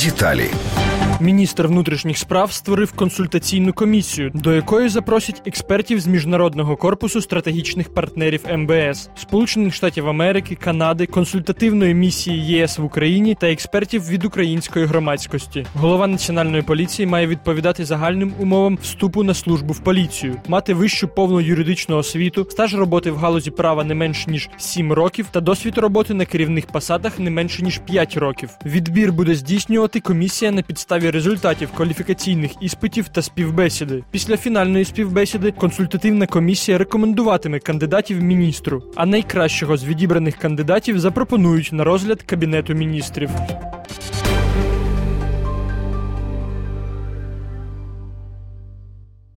Детали. Міністр внутрішніх справ створив консультаційну комісію, до якої запросять експертів з міжнародного корпусу стратегічних партнерів МБС, Сполучених Штатів Америки, Канади, консультативної місії ЄС в Україні та експертів від української громадськості. Голова національної поліції має відповідати загальним умовам вступу на службу в поліцію, мати вищу повну юридичну освіту, стаж роботи в галузі права не менш ніж 7 років та досвід роботи на керівних посадах не менше ніж 5 років. Відбір буде здійснювати комісія на підставі результатів кваліфікаційних іспитів та співбесіди. Після фінальної співбесіди консультативна комісія рекомендуватиме кандидатів міністру, а найкращого з відібраних кандидатів запропонують на розгляд кабінету міністрів.